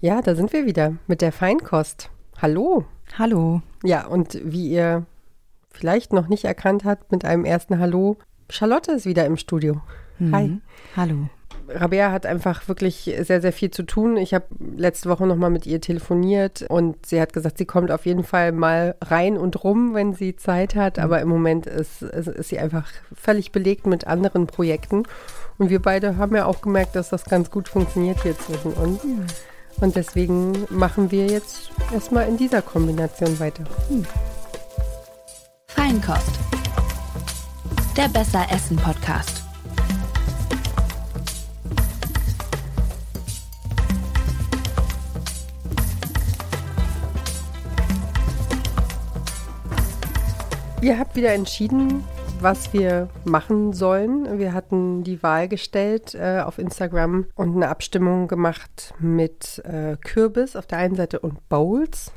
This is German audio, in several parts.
Ja, da sind wir wieder mit der Feinkost. Hallo. Hallo. Ja, und wie ihr vielleicht noch nicht erkannt habt mit einem ersten Hallo, Charlotte ist wieder im Studio. Mhm. Hi. Hallo. Rabea hat einfach wirklich sehr, sehr viel zu tun. Ich habe letzte Woche nochmal mit ihr telefoniert und sie hat gesagt, sie kommt auf jeden Fall mal rein und rum, wenn sie Zeit hat. Aber im Moment ist, ist, ist sie einfach völlig belegt mit anderen Projekten. Und wir beide haben ja auch gemerkt, dass das ganz gut funktioniert hier zwischen uns. Und deswegen machen wir jetzt erstmal in dieser Kombination weiter. Feinkost. Der Besser Essen Podcast. Ihr habt wieder entschieden, was wir machen sollen. Wir hatten die Wahl gestellt äh, auf Instagram und eine Abstimmung gemacht mit äh, Kürbis auf der einen Seite und Bowls.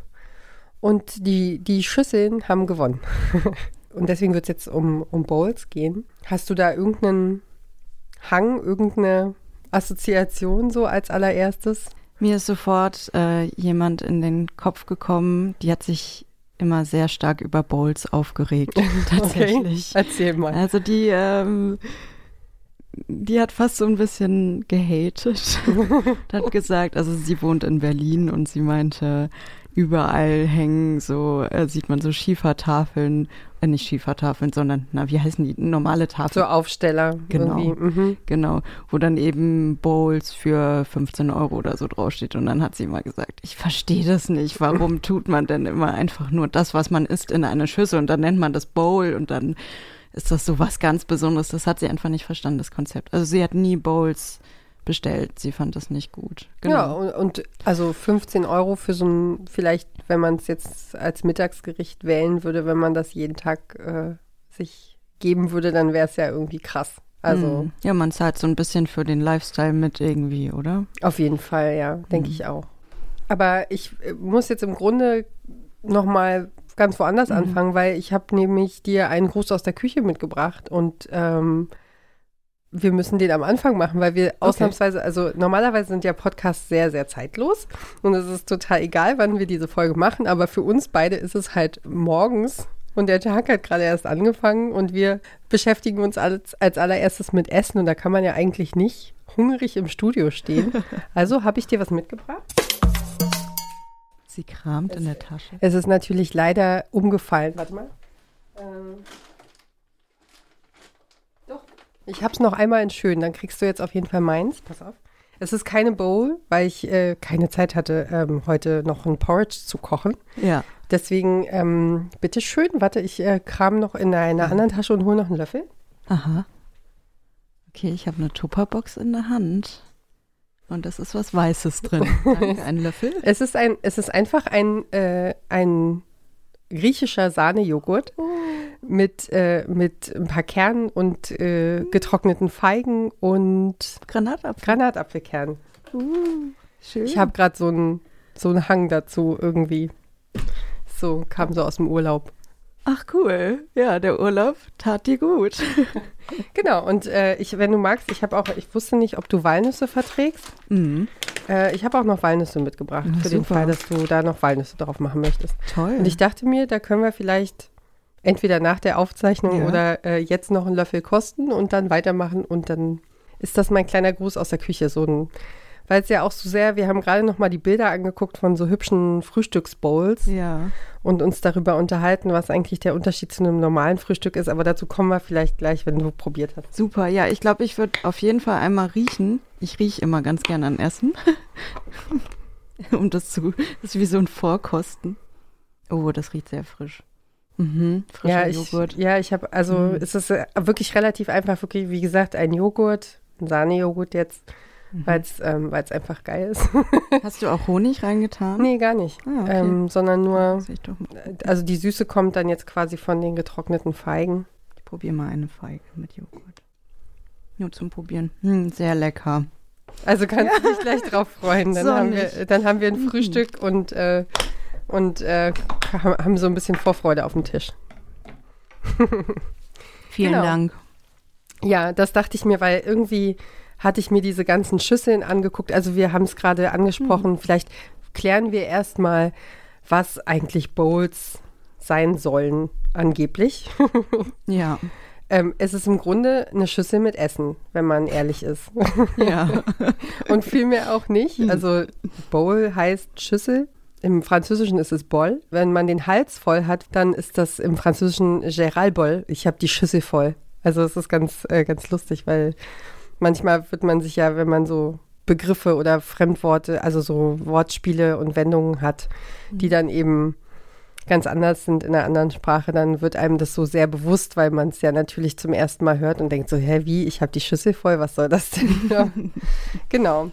Und die, die Schüsseln haben gewonnen. und deswegen wird es jetzt um, um Bowls gehen. Hast du da irgendeinen Hang, irgendeine Assoziation so als allererstes? Mir ist sofort äh, jemand in den Kopf gekommen, die hat sich immer sehr stark über Bowls aufgeregt. Tatsächlich. Okay. Erzähl mal. Also die, ähm, die hat fast so ein bisschen gehatet. hat gesagt, also sie wohnt in Berlin und sie meinte, überall hängen so, äh, sieht man so Schiefertafeln, äh, nicht Schiefertafeln, sondern, na, wie heißen die? Normale Tafeln. So Aufsteller. Genau. Mhm. Genau, wo dann eben Bowls für 15 Euro oder so draufsteht. Und dann hat sie immer gesagt, ich verstehe das nicht. Warum tut man denn immer einfach nur das, was man isst, in eine Schüssel und dann nennt man das Bowl und dann ist das so was ganz Besonderes. Das hat sie einfach nicht verstanden, das Konzept. Also sie hat nie Bowls bestellt. Sie fand das nicht gut. Genau. Ja, und, und, also 15 Euro für so ein, vielleicht, wenn man es jetzt als Mittagsgericht wählen würde, wenn man das jeden Tag äh, sich geben würde, dann wäre es ja irgendwie krass. Also mm. ja, man zahlt so ein bisschen für den Lifestyle mit irgendwie, oder? Auf jeden Fall, ja, denke mm. ich auch. Aber ich äh, muss jetzt im Grunde noch mal ganz woanders mm. anfangen, weil ich habe nämlich dir einen Gruß aus der Küche mitgebracht und ähm, wir müssen den am Anfang machen, weil wir okay. ausnahmsweise, also normalerweise sind ja Podcasts sehr, sehr zeitlos und es ist total egal, wann wir diese Folge machen, aber für uns beide ist es halt morgens und der Tag hat gerade erst angefangen und wir beschäftigen uns als, als allererstes mit Essen und da kann man ja eigentlich nicht hungrig im Studio stehen. Also habe ich dir was mitgebracht. Sie kramt es, in der Tasche. Es ist natürlich leider umgefallen. Warte mal. Ähm ich habe es noch einmal in schön, dann kriegst du jetzt auf jeden Fall meins. Pass auf. Es ist keine Bowl, weil ich äh, keine Zeit hatte, ähm, heute noch ein Porridge zu kochen. Ja. Deswegen, ähm, bitteschön, warte, ich äh, kram noch in einer mhm. anderen Tasche und hole noch einen Löffel. Aha. Okay, ich habe eine Tupperbox in der Hand. Und das ist was Weißes drin. Danke, ein Löffel. Es ist, ein, es ist einfach ein, äh, ein griechischer Sahnejoghurt oh. mit, äh, mit ein paar Kernen und äh, getrockneten Feigen und Granatapfel. Granatapfelkernen. Uh, schön. Ich habe gerade so einen so Hang dazu irgendwie. So, kam so aus dem Urlaub. Ach cool, ja, der Urlaub tat dir gut. genau, und äh, ich, wenn du magst, ich habe auch, ich wusste nicht, ob du Walnüsse verträgst. Mhm. Äh, ich habe auch noch Walnüsse mitgebracht, Na, für den super. Fall, dass du da noch Walnüsse drauf machen möchtest. Toll. Und ich dachte mir, da können wir vielleicht entweder nach der Aufzeichnung Ja. oder äh, jetzt noch einen Löffel kosten und dann weitermachen und dann ist das mein kleiner Gruß aus der Küche, so ein weil es ja auch so sehr, wir haben gerade noch mal die Bilder angeguckt von so hübschen Frühstücksbowls Ja. und uns darüber unterhalten, was eigentlich der Unterschied zu einem normalen Frühstück ist. Aber dazu kommen wir vielleicht gleich, wenn du probiert hast. Super, ja, ich glaube, ich würde auf jeden Fall einmal riechen. Ich rieche immer ganz gerne an Essen. um das zu, das ist wie so ein Vorkosten. Oh, das riecht sehr frisch. Mhm, frischer ja, ich, Joghurt. ja, ich habe, also Mhm. es ist äh, wirklich relativ einfach, wirklich, wie gesagt, ein Joghurt, ein Sahnejoghurt jetzt, Mhm. weil es ähm, weil's einfach geil ist. Hast du auch Honig reingetan? nee, gar nicht. Ah, okay. ähm, sondern nur, also die Süße kommt dann jetzt quasi von den getrockneten Feigen. ich probiere mal eine Feige mit Joghurt. Nur zum Probieren. Hm, sehr lecker. Also kannst du dich gleich drauf freuen. Dann, haben wir, dann haben wir ein Mhm. Frühstück und, äh, und äh, ha- haben so ein bisschen Vorfreude auf dem Tisch. Vielen Genau. Dank. Ja, das dachte ich mir, weil irgendwie hatte ich mir diese ganzen Schüsseln angeguckt. Also wir haben es gerade angesprochen, mhm. vielleicht klären wir erstmal, was eigentlich Bowls sein sollen, angeblich. ja. Ähm, es ist im Grunde eine Schüssel mit Essen, wenn man ehrlich ist. Ja. Und vielmehr auch nicht. Hm. Also Bowl heißt Schüssel. Im Französischen ist es Boll. Wenn man den Hals voll hat, dann ist das im Französischen Gérald Boll. Ich habe die Schüssel voll. Also es ist ganz, äh, ganz lustig, weil manchmal wird man sich ja, wenn man so Begriffe oder Fremdworte, also so Wortspiele und Wendungen hat, die mhm. dann eben ganz anders sind in einer anderen Sprache, dann wird einem das so sehr bewusst, weil man es ja natürlich zum ersten Mal hört und denkt so, hä, wie, ich habe die Schüssel voll, was soll das denn? genau.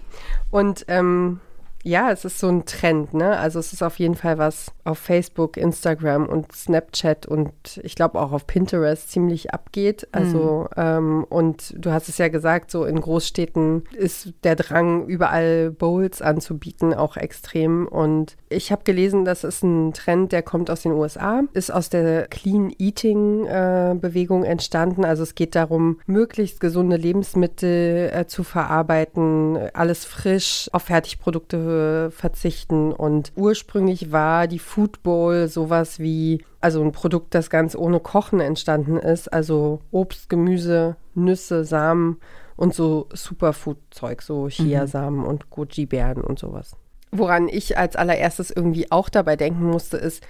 Und ähm, ja, es ist so ein Trend, ne? Also es ist auf jeden Fall was auf Facebook, Instagram und Snapchat und ich glaube auch auf Pinterest ziemlich abgeht. Also mhm. ähm, und du hast es ja gesagt, so in Großstädten ist der Drang, überall Bowls anzubieten, auch extrem. Und ich habe gelesen, das ist ein Trend, der kommt aus den USA, ist aus der Clean Eating äh, Bewegung entstanden. Also es geht darum, möglichst gesunde Lebensmittel äh, zu verarbeiten, alles frisch auf Fertigprodukte verzichten. Und ursprünglich war die Food Bowl sowas wie, also ein Produkt, das ganz ohne Kochen entstanden ist. Also Obst, Gemüse, Nüsse, Samen und so Superfood-Zeug, so Chiasamen mhm. und Goji-Beeren und sowas. Woran ich als allererstes irgendwie auch dabei denken musste, ist,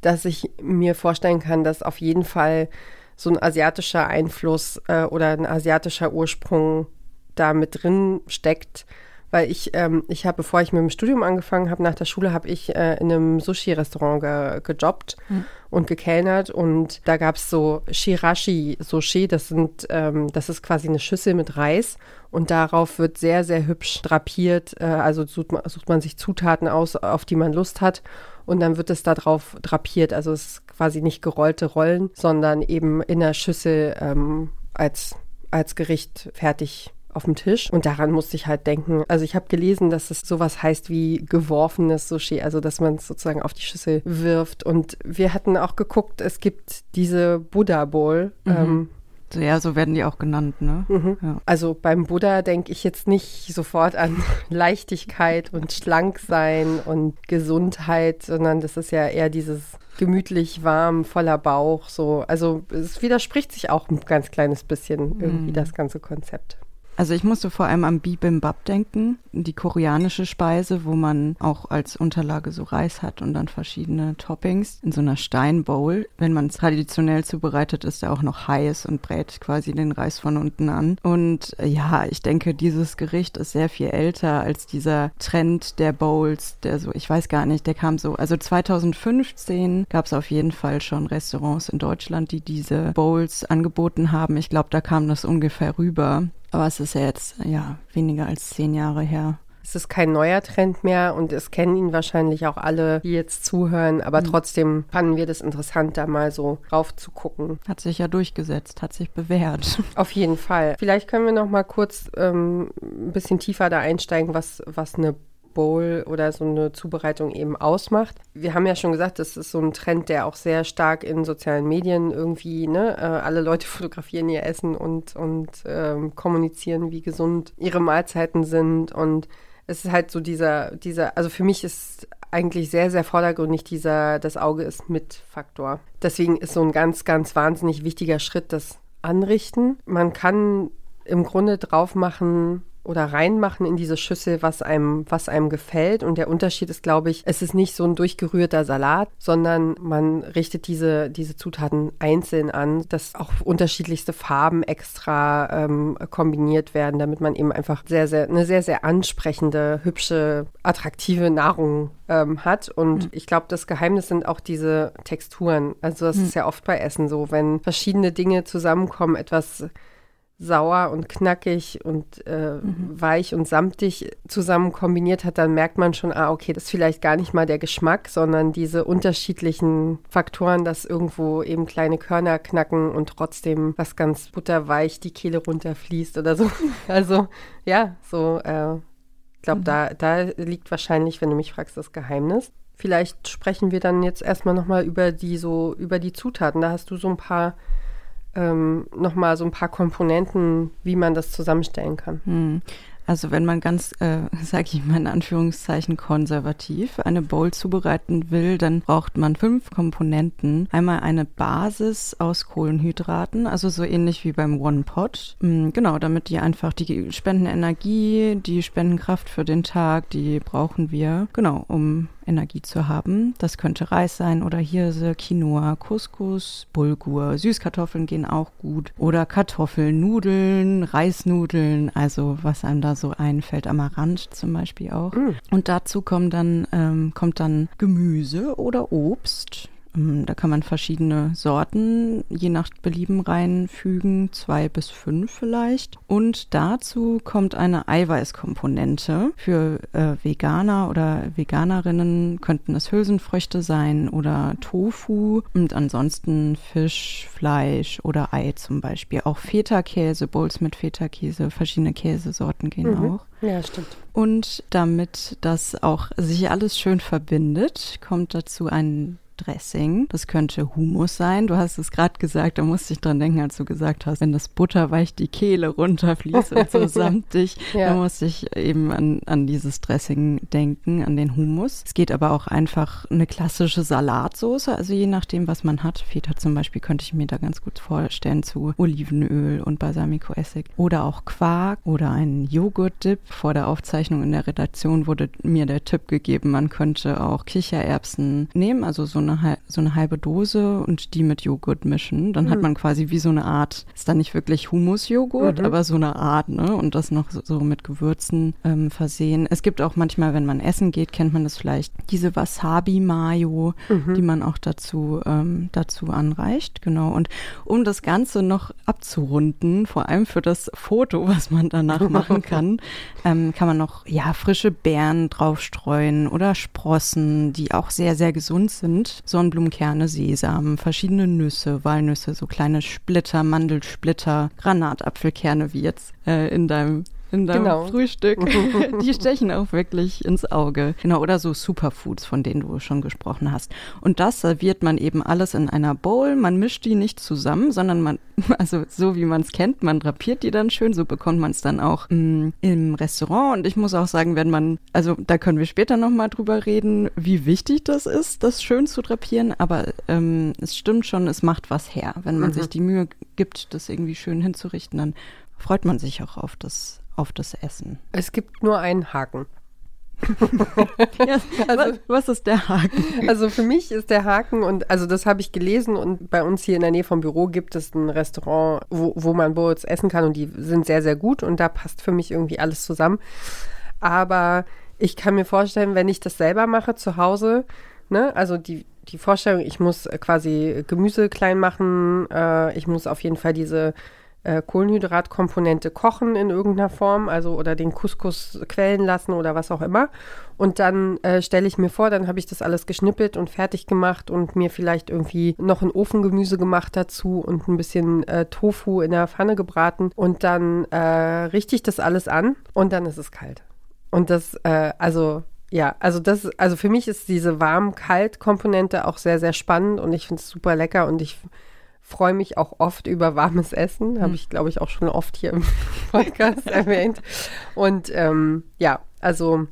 dass ich mir vorstellen kann, dass auf jeden Fall so ein asiatischer Einfluss äh, oder ein asiatischer Ursprung da mit drin steckt weil ich, ähm, ich habe, bevor ich mit dem Studium angefangen habe, nach der Schule, habe ich äh, in einem Sushi-Restaurant ge gejobbt mhm. und gekellnert. Und da gab es so Shirashi Sushi, das sind, ähm, das ist quasi eine Schüssel mit Reis. Und darauf wird sehr, sehr hübsch drapiert, äh, also sucht man, sucht man sich Zutaten aus, auf die man Lust hat. Und dann wird es darauf drapiert, also es ist quasi nicht gerollte Rollen, sondern eben in der Schüssel ähm, als, als Gericht fertig auf dem Tisch. Und daran musste ich halt denken. Also ich habe gelesen, dass es sowas heißt wie geworfenes Sushi, also dass man es sozusagen auf die Schüssel wirft. Und wir hatten auch geguckt, es gibt diese Buddha Bowl. Mhm. Ähm, ja, so werden die auch genannt, ne? Mhm. Ja. Also beim Buddha denke ich jetzt nicht sofort an Leichtigkeit und Schlanksein und Gesundheit, sondern das ist ja eher dieses gemütlich warm, voller Bauch, so. Also es widerspricht sich auch ein ganz kleines bisschen irgendwie mhm. das ganze Konzept. Also ich musste vor allem an Bibimbap denken, die koreanische Speise, wo man auch als Unterlage so Reis hat und dann verschiedene Toppings in so einer Steinbowl. Wenn man es traditionell zubereitet, ist er auch noch heiß und brät quasi den Reis von unten an. Und äh, ja, ich denke, dieses Gericht ist sehr viel älter als dieser Trend der Bowls, der so, ich weiß gar nicht, der kam so, also 2015 gab es auf jeden Fall schon Restaurants in Deutschland, die diese Bowls angeboten haben. Ich glaube, da kam das ungefähr rüber. Aber es ist ja jetzt ja weniger als zehn Jahre her. Es ist kein neuer Trend mehr und es kennen ihn wahrscheinlich auch alle, die jetzt zuhören. Aber mhm. trotzdem fanden wir das interessant, da mal so rauf zu gucken. Hat sich ja durchgesetzt, hat sich bewährt. Auf jeden Fall. Vielleicht können wir noch mal kurz ähm, ein bisschen tiefer da einsteigen, was, was eine Bowl oder so eine Zubereitung eben ausmacht. Wir haben ja schon gesagt, das ist so ein Trend, der auch sehr stark in sozialen Medien irgendwie, ne, äh, alle Leute fotografieren ihr Essen und, und ähm, kommunizieren, wie gesund ihre Mahlzeiten sind. Und es ist halt so dieser, dieser, also für mich ist eigentlich sehr, sehr vordergründig dieser, das Auge ist mit Faktor. Deswegen ist so ein ganz, ganz wahnsinnig wichtiger Schritt das Anrichten. Man kann im Grunde drauf machen, oder reinmachen in diese Schüssel, was einem, was einem gefällt. Und der Unterschied ist, glaube ich, es ist nicht so ein durchgerührter Salat, sondern man richtet diese, diese Zutaten einzeln an, dass auch unterschiedlichste Farben extra ähm, kombiniert werden, damit man eben einfach sehr, sehr, eine sehr, sehr ansprechende, hübsche, attraktive Nahrung ähm, hat. Und mhm. ich glaube, das Geheimnis sind auch diese Texturen. Also das mhm. ist ja oft bei Essen so, wenn verschiedene Dinge zusammenkommen, etwas sauer und knackig und äh, mhm. weich und samtig zusammen kombiniert hat, dann merkt man schon, ah, okay, das ist vielleicht gar nicht mal der Geschmack, sondern diese unterschiedlichen Faktoren, dass irgendwo eben kleine Körner knacken und trotzdem was ganz butterweich die Kehle runterfließt oder so. Also ja, so, äh, ich glaube, mhm. da, da liegt wahrscheinlich, wenn du mich fragst, das Geheimnis. Vielleicht sprechen wir dann jetzt erstmal nochmal über die so, über die Zutaten. Da hast du so ein paar ähm, nochmal so ein paar Komponenten, wie man das zusammenstellen kann. Hm. Also wenn man ganz, äh, sag ich mal in Anführungszeichen, konservativ eine Bowl zubereiten will, dann braucht man fünf Komponenten. Einmal eine Basis aus Kohlenhydraten, also so ähnlich wie beim One Pot. Mhm, genau, damit die einfach, die spenden Energie, die spenden Kraft für den Tag, die brauchen wir, genau, um Energie zu haben. Das könnte Reis sein oder Hirse, Quinoa, Couscous, Bulgur. Süßkartoffeln gehen auch gut. Oder Kartoffeln, Nudeln, Reisnudeln, also was einem da so einfällt. Amaranth zum Beispiel auch. Mm. Und dazu kommt dann, ähm, kommt dann Gemüse oder Obst. Ähm, da kann man verschiedene Sorten je nach Belieben reinfügen, zwei bis fünf vielleicht. Und dazu kommt eine Eiweißkomponente. Für äh, Veganer oder Veganerinnen könnten es Hülsenfrüchte sein oder Tofu und ansonsten Fisch, Fleisch oder Ei zum Beispiel. Auch Feta-Käse, Bowls mit Feta-Käse, verschiedene Käsesorten gehen Mhm. auch. Ja, stimmt. Und damit das auch sich alles schön verbindet, kommt dazu ein Dressing. Das könnte Humus sein. Du hast es gerade gesagt, da musste ich dran denken, als du gesagt hast, wenn das butterweich die Kehle runterfließt und so samtig, Ja. da musste ich eben an, an dieses Dressing denken, an den Humus. Es geht aber auch einfach eine klassische Salatsoße, also je nachdem, was man hat. Feta zum Beispiel könnte ich mir da ganz gut vorstellen zu Olivenöl und Balsamico-Essig. Oder auch Quark oder ein Joghurt-Dip. Vor der Aufzeichnung in der Redaktion wurde mir der Tipp gegeben, man könnte auch Kichererbsen nehmen, also so eine, hal- so eine halbe Dose und die mit Joghurt mischen. Dann hat man quasi wie so eine Art, ist dann nicht wirklich Humusjoghurt, Mhm. aber so eine Art, ne? Und das noch so, so mit Gewürzen ähm, versehen. Es gibt auch manchmal, wenn man essen geht, kennt man das vielleicht, diese Wasabi-Mayo, Mhm. die man auch dazu, ähm, dazu anreicht. Genau. Und um das Ganze noch abzurunden, vor allem für das Foto, was man danach machen kann, ähm, kann man noch ja frische Beeren draufstreuen oder Sprossen, die auch sehr, sehr gesund sind. Sonnenblumenkerne, Sesam, verschiedene Nüsse, Walnüsse, so kleine Splitter, Mandelsplitter, Granatapfelkerne, wie jetzt äh, in deinem in deinem Genau. Frühstück. Die stechen auch wirklich ins Auge. Genau, oder so Superfoods, von denen du schon gesprochen hast. Und das serviert man eben alles in einer Bowl. Man mischt die nicht zusammen, sondern man, also so wie man es kennt, man drapiert die dann schön. So bekommt man es dann auch mh, im Restaurant. Und ich muss auch sagen, wenn man, also da können wir später nochmal drüber reden, wie wichtig das ist, das schön zu drapieren. Aber ähm, es stimmt schon, es macht was her. Wenn man Mhm. sich die Mühe gibt, das irgendwie schön hinzurichten, dann freut man sich auch auf das auf das Essen. Es gibt nur einen Haken. Ja, Also- was, was ist der Haken? Also für mich ist der Haken und also das habe ich gelesen und bei uns hier in der Nähe vom Büro gibt es ein Restaurant, wo, wo man Bowls essen kann und die sind sehr, sehr gut und da passt für mich irgendwie alles zusammen. Aber ich kann mir vorstellen, wenn ich das selber mache zu Hause, ne, also die, die Vorstellung, ich muss quasi Gemüse klein machen, äh, ich muss auf jeden Fall diese äh, Kohlenhydratkomponente kochen in irgendeiner Form, also oder den Couscous quellen lassen oder was auch immer. Und dann äh, stelle ich mir vor, dann habe ich das alles geschnippelt und fertig gemacht und mir vielleicht irgendwie noch ein Ofengemüse gemacht dazu und ein bisschen äh, Tofu in der Pfanne gebraten. Und dann äh, richte ich das alles an und dann ist es kalt. Und das, äh, also ja, also das, also für mich ist diese warm-kalt-Komponente auch sehr, sehr spannend und ich finde es super lecker und ich freue mich auch oft über warmes Essen. Habe ich, glaube ich, auch schon oft hier im Podcast erwähnt. Und ähm, ja, also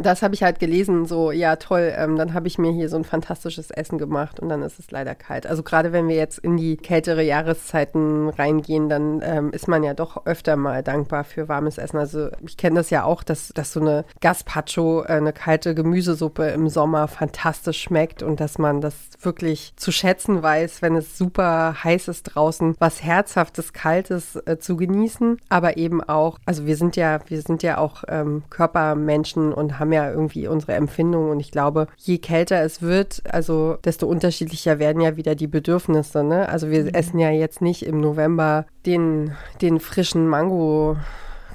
das habe ich halt gelesen, so, ja, toll, ähm, dann habe ich mir hier so ein fantastisches Essen gemacht und dann ist es leider kalt. Also gerade wenn wir jetzt in die kältere Jahreszeiten reingehen, dann ähm, ist man ja doch öfter mal dankbar für warmes Essen. Also ich kenne das ja auch, dass, dass so eine Gazpacho, äh, eine kalte Gemüsesuppe im Sommer fantastisch schmeckt und dass man das wirklich zu schätzen weiß, wenn es super heiß ist draußen, was Herzhaftes, Kaltes äh, zu genießen, aber eben auch, also wir sind ja, wir sind ja auch ähm, Körpermenschen und haben ja irgendwie unsere Empfindungen und ich glaube, je kälter es wird, also desto unterschiedlicher werden ja wieder die Bedürfnisse, ne? Also wir essen ja jetzt nicht im November den, den frischen Mango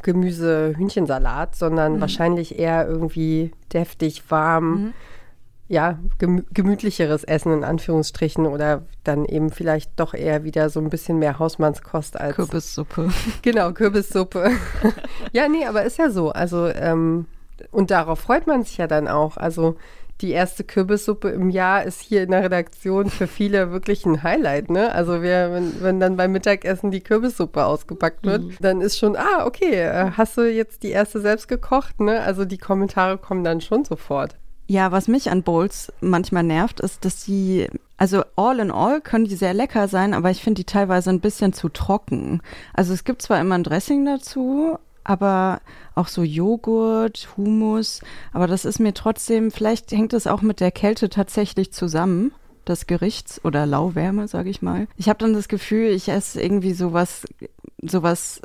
Gemüse, Hühnchensalat, sondern wahrscheinlich eher irgendwie deftig, warm, ja, gemü gemütlicheres Essen in Anführungsstrichen oder dann eben vielleicht doch eher wieder so ein bisschen mehr Hausmannskost als Kürbissuppe. Genau, Kürbissuppe. ja, nee, aber ist ja so. Also ähm, und darauf freut man sich ja dann auch. Also die erste Kürbissuppe im Jahr ist hier in der Redaktion für viele wirklich ein Highlight, ne? Also wir, wenn, wenn dann beim Mittagessen die Kürbissuppe ausgepackt wird, mhm. dann ist schon, ah, okay, äh, hast du jetzt die erste selbst gekocht, ne? Also die Kommentare kommen dann schon sofort. Ja, was mich an Bowls manchmal nervt, ist, dass sie, also all in all können die sehr lecker sein, aber ich finde die teilweise ein bisschen zu trocken. Also es gibt zwar immer ein Dressing dazu, aber auch so Joghurt, Hummus, aber das ist mir trotzdem, vielleicht hängt es auch mit der Kälte tatsächlich zusammen des Gerichts oder Lauwärme, sage ich mal. Ich habe dann das Gefühl, ich esse irgendwie sowas, sowas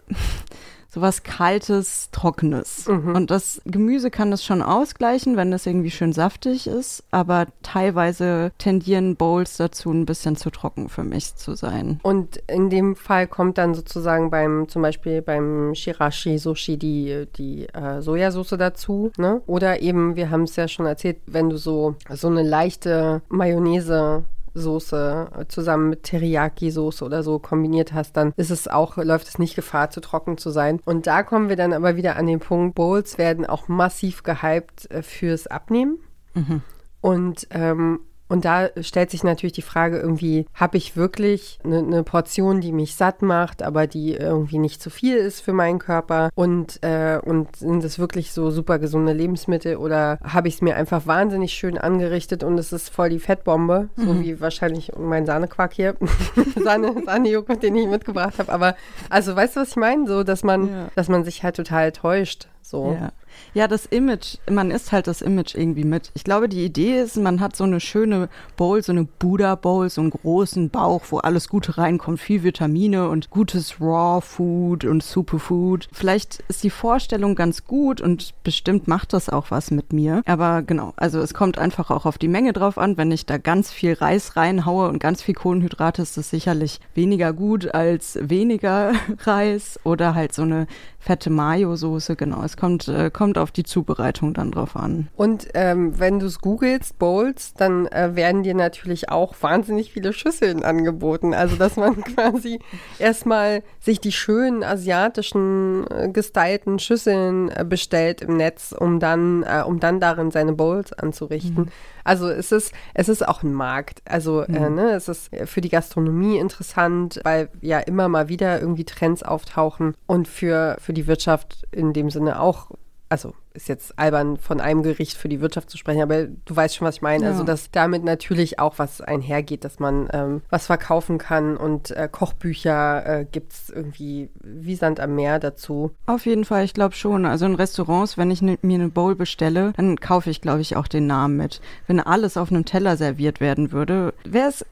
sowas Kaltes, Trockenes. Mhm. Und das Gemüse kann das schon ausgleichen, wenn das irgendwie schön saftig ist, aber teilweise tendieren Bowls dazu, ein bisschen zu trocken für mich zu sein. Und in dem Fall kommt dann sozusagen beim, zum Beispiel beim Shirashi Sushi die, die äh, Sojasauce dazu, ne? Oder eben, wir haben es ja schon erzählt, wenn du so, so eine leichte Mayonnaise Soße zusammen mit Teriyaki-Soße oder so kombiniert hast, dann ist es auch, läuft es nicht Gefahr, zu trocken zu sein. Und da kommen wir dann aber wieder an den Punkt, Bowls werden auch massiv gehypt äh, fürs Abnehmen. Mhm. Und ähm, und da stellt sich natürlich die Frage irgendwie, habe ich wirklich eine, eine, Portion, die mich satt macht, aber die irgendwie nicht zu viel ist für meinen Körper? Und, äh, und sind es wirklich so super gesunde Lebensmittel oder habe ich es mir einfach wahnsinnig schön angerichtet und es ist voll die Fettbombe, mhm. so wie wahrscheinlich mein Sahnequark hier, Sahne, Sahnejoghurt, den ich mitgebracht habe. Aber also weißt du, was ich meine? So, dass man, ja. dass man sich halt total täuscht. So. Ja. Ja, das Image, man isst halt das Image irgendwie mit. Ich glaube, die Idee ist, man hat so eine schöne Bowl, so eine Buddha Bowl, so einen großen Bauch, wo alles Gute reinkommt, viel Vitamine und gutes Raw Food und Superfood. Vielleicht ist die Vorstellung ganz gut und bestimmt macht das auch was mit mir. Aber genau, also es kommt einfach auch auf die Menge drauf an. Wenn ich da ganz viel Reis reinhaue und ganz viel Kohlenhydrate, ist das sicherlich weniger gut als weniger Reis oder halt so eine fette Mayo-Soße. Genau, es kommt, äh, kommt auf die Zubereitung dann drauf an. Und ähm, wenn du es googelst, Bowls, dann äh, werden dir natürlich auch wahnsinnig viele Schüsseln angeboten. Also, dass man quasi erstmal sich die schönen asiatischen äh, gestylten Schüsseln äh, bestellt im Netz, um dann, äh, um dann darin seine Bowls anzurichten. Mhm. Also es ist, es ist auch ein Markt. Also äh, mhm. äh, ne, es ist für die Gastronomie interessant, weil ja immer mal wieder irgendwie Trends auftauchen und für, für die Wirtschaft in dem Sinne auch also ist jetzt albern, von einem Gericht für die Wirtschaft zu sprechen, aber du weißt schon, was ich meine. Also, ja. Also, dass damit natürlich auch was einhergeht, dass man ähm, was verkaufen kann und äh, Kochbücher äh, gibt es irgendwie wie Sand am Meer dazu. Auf jeden Fall, ich glaube schon. Also in Restaurants, wenn ich ne, mir eine Bowl bestelle, dann kaufe ich, glaube ich, auch den Namen mit. Wenn alles auf einem Teller serviert werden würde, wäre es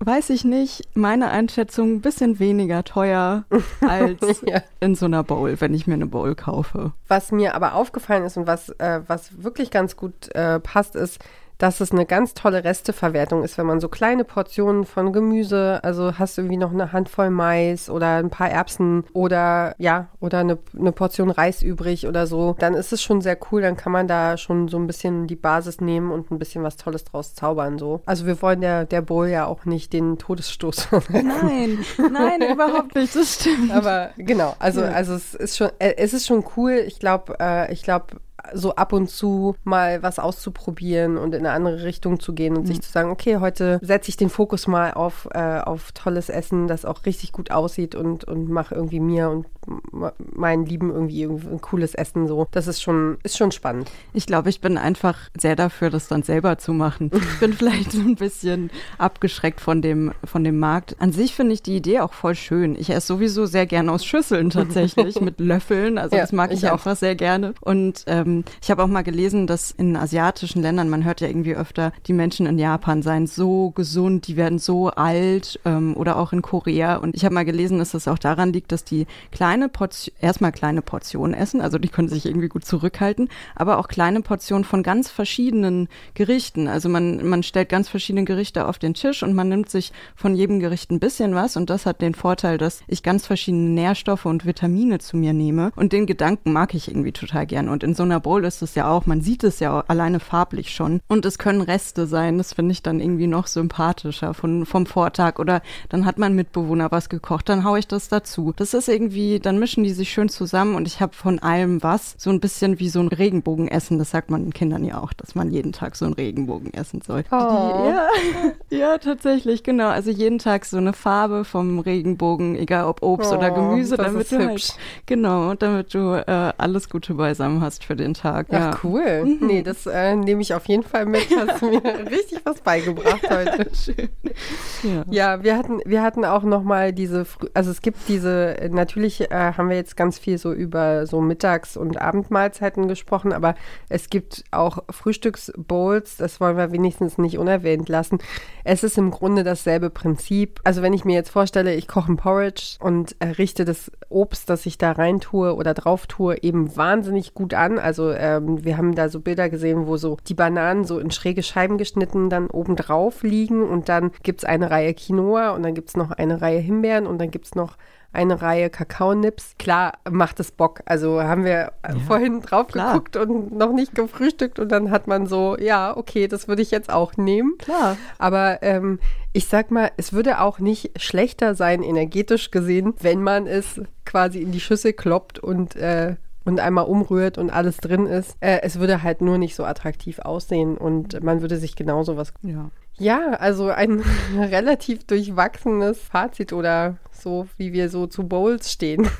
weiß ich nicht, meine Einschätzung ein bisschen weniger teuer als ja. in so einer Bowl, wenn ich mir eine Bowl kaufe. Was mir aber aufgefallen ist und was, äh, was wirklich ganz gut äh, passt, ist, dass es eine ganz tolle Resteverwertung ist, wenn man so kleine Portionen von Gemüse, also hast du irgendwie noch eine Handvoll Mais oder ein paar Erbsen oder ja, oder eine, eine Portion Reis übrig oder so, dann ist es schon sehr cool, dann kann man da schon so ein bisschen die Basis nehmen und ein bisschen was Tolles draus zaubern so. Also wir wollen der, der Bowl ja auch nicht den Todesstoß. nein, nein, überhaupt nicht, das stimmt. Aber genau, also, also es ist schon, äh, es ist schon cool. Ich glaube, äh, ich glaube, so ab und zu mal was auszuprobieren und in eine andere Richtung zu gehen und mhm. sich zu sagen, okay, heute setze ich den Fokus mal auf, äh, auf tolles Essen, das auch richtig gut aussieht und, und mache irgendwie mir und meinen Lieben irgendwie ein cooles Essen so. Das ist schon, ist schon spannend. Ich glaube, ich bin einfach sehr dafür, das dann selber zu machen. Ich bin vielleicht so ein bisschen abgeschreckt von dem, von dem Markt. An sich finde ich die Idee auch voll schön. Ich esse sowieso sehr gerne aus Schüsseln tatsächlich, mit Löffeln. Also ja, das mag ich, ich einfach sehr gerne. Und ähm, ich habe auch mal gelesen, dass in asiatischen Ländern, man hört ja irgendwie öfter, die Menschen in Japan seien so gesund, die werden so alt ähm, oder auch in Korea. Und ich habe mal gelesen, dass das auch daran liegt, dass die kleine Portion, erstmal kleine Portionen essen, also die können sich irgendwie gut zurückhalten, aber auch kleine Portionen von ganz verschiedenen Gerichten. Also man, man stellt ganz verschiedene Gerichte auf den Tisch und man nimmt sich von jedem Gericht ein bisschen was und das hat den Vorteil, dass ich ganz verschiedene Nährstoffe und Vitamine zu mir nehme und den Gedanken mag ich irgendwie total gern. Und in so einer Bowl ist es ja auch, man sieht es ja alleine farblich schon. Und es können Reste sein, das finde ich dann irgendwie noch sympathischer von, vom Vortag. Oder dann hat mein Mitbewohner was gekocht, dann haue ich das dazu. Das ist irgendwie, dann mischen die sich schön zusammen und ich habe von allem was. So ein bisschen wie so ein Regenbogenessen, das sagt man den Kindern ja auch, dass man jeden Tag so einen Regenbogen essen soll. Oh. Die, ja, ja, tatsächlich, genau. Also jeden Tag so eine Farbe vom Regenbogen, egal ob Obst Oh, oder Gemüse, damit du hübsch. halt, genau, damit du äh, alles Gute beisammen hast für den Tag. Ach, ja. cool. Mhm. Nee, das äh, nehme ich auf jeden Fall mit. Hast du mir richtig was beigebracht heute. Ja. Ja, wir hatten, wir hatten auch noch mal diese, also es gibt diese, natürlich äh, haben wir jetzt ganz viel so über so Mittags- und Abendmahlzeiten gesprochen, aber es gibt auch Frühstücksbowls, das wollen wir wenigstens nicht unerwähnt lassen. Es ist im Grunde dasselbe Prinzip. Also wenn ich mir jetzt vorstelle, ich koche ein Porridge und richte das Obst, das ich da rein tue oder drauf tue, eben wahnsinnig gut an. Also ähm, wir haben da so Bilder gesehen, wo so die Bananen so in schräge Scheiben geschnitten dann oben drauf liegen und dann gibt es eine Reihe Quinoa und dann gibt es noch eine Reihe Himbeeren und dann gibt es noch eine Reihe Kakaonips. Klar macht es Bock. Also haben wir äh, vorhin drauf klar. geguckt und noch nicht gefrühstückt und dann hat man so, ja, okay, das würde ich jetzt auch nehmen. Klar. Aber ähm, ich sag mal, es würde auch nicht schlechter sein, energetisch gesehen, wenn man es quasi in die Schüssel kloppt und, äh, und einmal umrührt und alles drin ist. Äh, es würde halt nur nicht so attraktiv aussehen und man würde sich genauso was. Ja. Ja, also ein relativ durchwachsenes Fazit oder so, wie wir so zu Bowls stehen.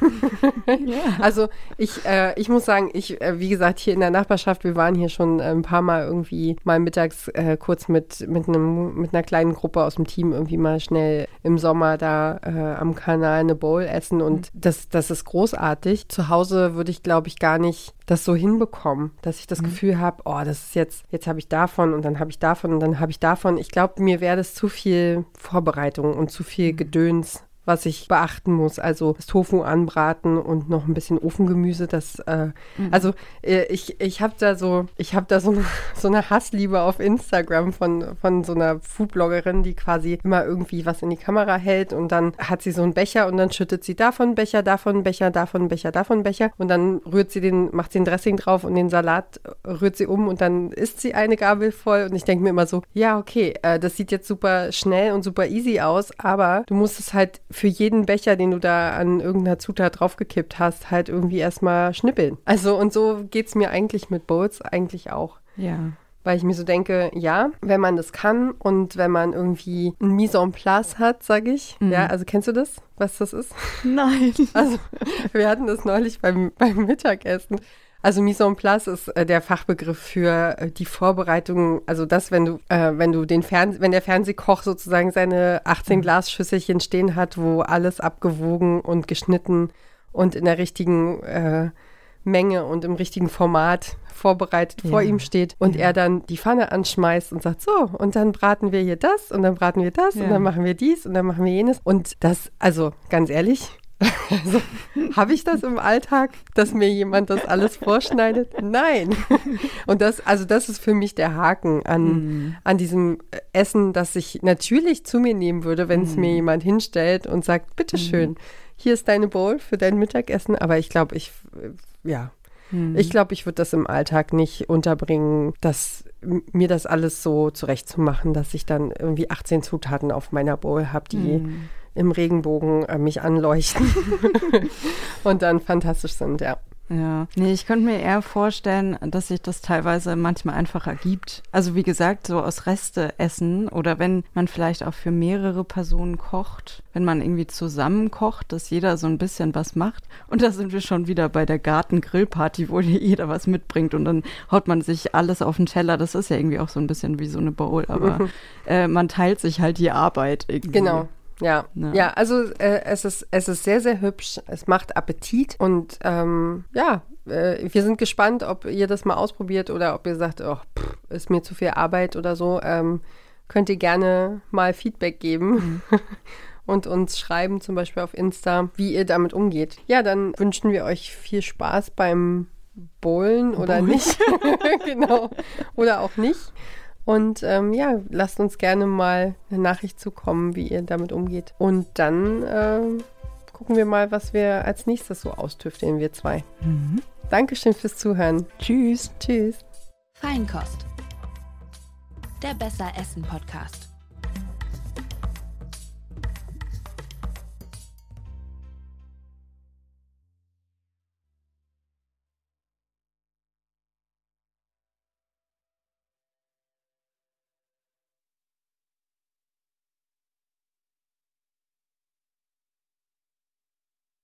Also ich, äh, ich muss sagen, ich, äh, wie gesagt, hier in der Nachbarschaft, wir waren hier schon ein paar Mal irgendwie mal mittags äh, kurz mit, mit, einem, mit einer kleinen Gruppe aus dem Team irgendwie mal schnell im Sommer da äh, am Kanal eine Bowl essen und das, das ist großartig. Zu Hause würde ich, glaube ich, gar nicht das so hinbekommen, dass ich das Gefühl habe, oh, das ist jetzt, jetzt habe ich davon und dann habe ich davon und dann habe ich davon. Ich glaube, mir wäre das zu viel Vorbereitung und zu viel Gedöns was ich beachten muss. Also das Tofu anbraten und noch ein bisschen Ofengemüse. Das, äh, also äh, ich, ich habe da so, ich habe da so, eine- so eine Hassliebe auf Instagram von, von so einer Foodbloggerin, die quasi immer irgendwie was in die Kamera hält und dann hat sie so einen Becher und dann schüttet sie davon Becher, davon Becher, davon Becher, davon Becher und dann rührt sie den, macht sie ein Dressing drauf und den Salat rührt sie um und dann isst sie eine Gabel voll und ich denke mir immer so, ja, okay, äh, das sieht jetzt super schnell und super easy aus, aber du musst es halt für jeden Becher, den du da an irgendeiner Zutat draufgekippt hast, halt irgendwie erstmal schnippeln. Also und so geht es mir eigentlich mit Bowls eigentlich auch. Ja. Weil ich mir so denke, ja, wenn man das kann und wenn man irgendwie ein Mise en place hat, sage ich. Ja, also kennst du das, was das ist? Nein. Also, wir hatten das neulich beim, beim Mittagessen. Also Mise en place ist äh, der Fachbegriff für äh, die Vorbereitung, also das, wenn du, äh, wenn du den Fern wenn der Fernsehkoch sozusagen seine 18 Glasschüsselchen stehen hat, wo alles abgewogen und geschnitten und in der richtigen äh, Menge und im richtigen Format vorbereitet vor Ja. ihm steht und Ja. er dann die Pfanne anschmeißt und sagt, so, und dann braten wir hier das und dann braten wir das Ja. und dann machen wir dies und dann machen wir jenes. Und das, also ganz ehrlich, also, habe ich das im Alltag, dass mir jemand das alles vorschneidet? Nein. Und das, also das ist für mich der Haken an, an diesem Essen, das ich natürlich zu mir nehmen würde, wenn es mir jemand hinstellt und sagt, bitteschön, hier ist deine Bowl für dein Mittagessen. Aber ich glaube, ich, äh, ja, ich glaube, ich würde das im Alltag nicht unterbringen, dass mir das alles so zurechtzumachen, dass ich dann irgendwie 18 Zutaten auf meiner Bowl habe, die im Regenbogen äh, mich anleuchten und dann fantastisch sind, ja. Ja, nee, ich könnte mir eher vorstellen, dass sich das teilweise manchmal einfach ergibt. Also wie gesagt, so aus Reste essen oder wenn man vielleicht auch für mehrere Personen kocht, wenn man irgendwie zusammen kocht, dass jeder so ein bisschen was macht. Und da sind wir schon wieder bei der Garten-Grillparty, wo jeder was mitbringt und dann haut man sich alles auf den Teller. Das ist ja irgendwie auch so ein bisschen wie so eine Bowl, aber äh, man teilt sich halt die Arbeit irgendwie. Genau. Ja, Ja. ja, also äh, es, ist, es ist sehr, sehr hübsch. Es macht Appetit und ähm, ja, äh, wir sind gespannt, ob ihr das mal ausprobiert oder ob ihr sagt, oh, pff, ist mir zu viel Arbeit oder so. Ähm, könnt ihr gerne mal Feedback geben und uns schreiben, zum Beispiel auf Insta, wie ihr damit umgeht. Ja, dann wünschen wir euch viel Spaß beim Bowlen oder nicht. genau. Oder auch nicht. Und ähm, ja, lasst uns gerne mal eine Nachricht zukommen, wie ihr damit umgeht. Und dann ähm, gucken wir mal, was wir als nächstes so austüfteln, wir zwei. Dankeschön fürs Zuhören. Tschüss. Tschüss. Feinkost. Der Besser Essen Podcast.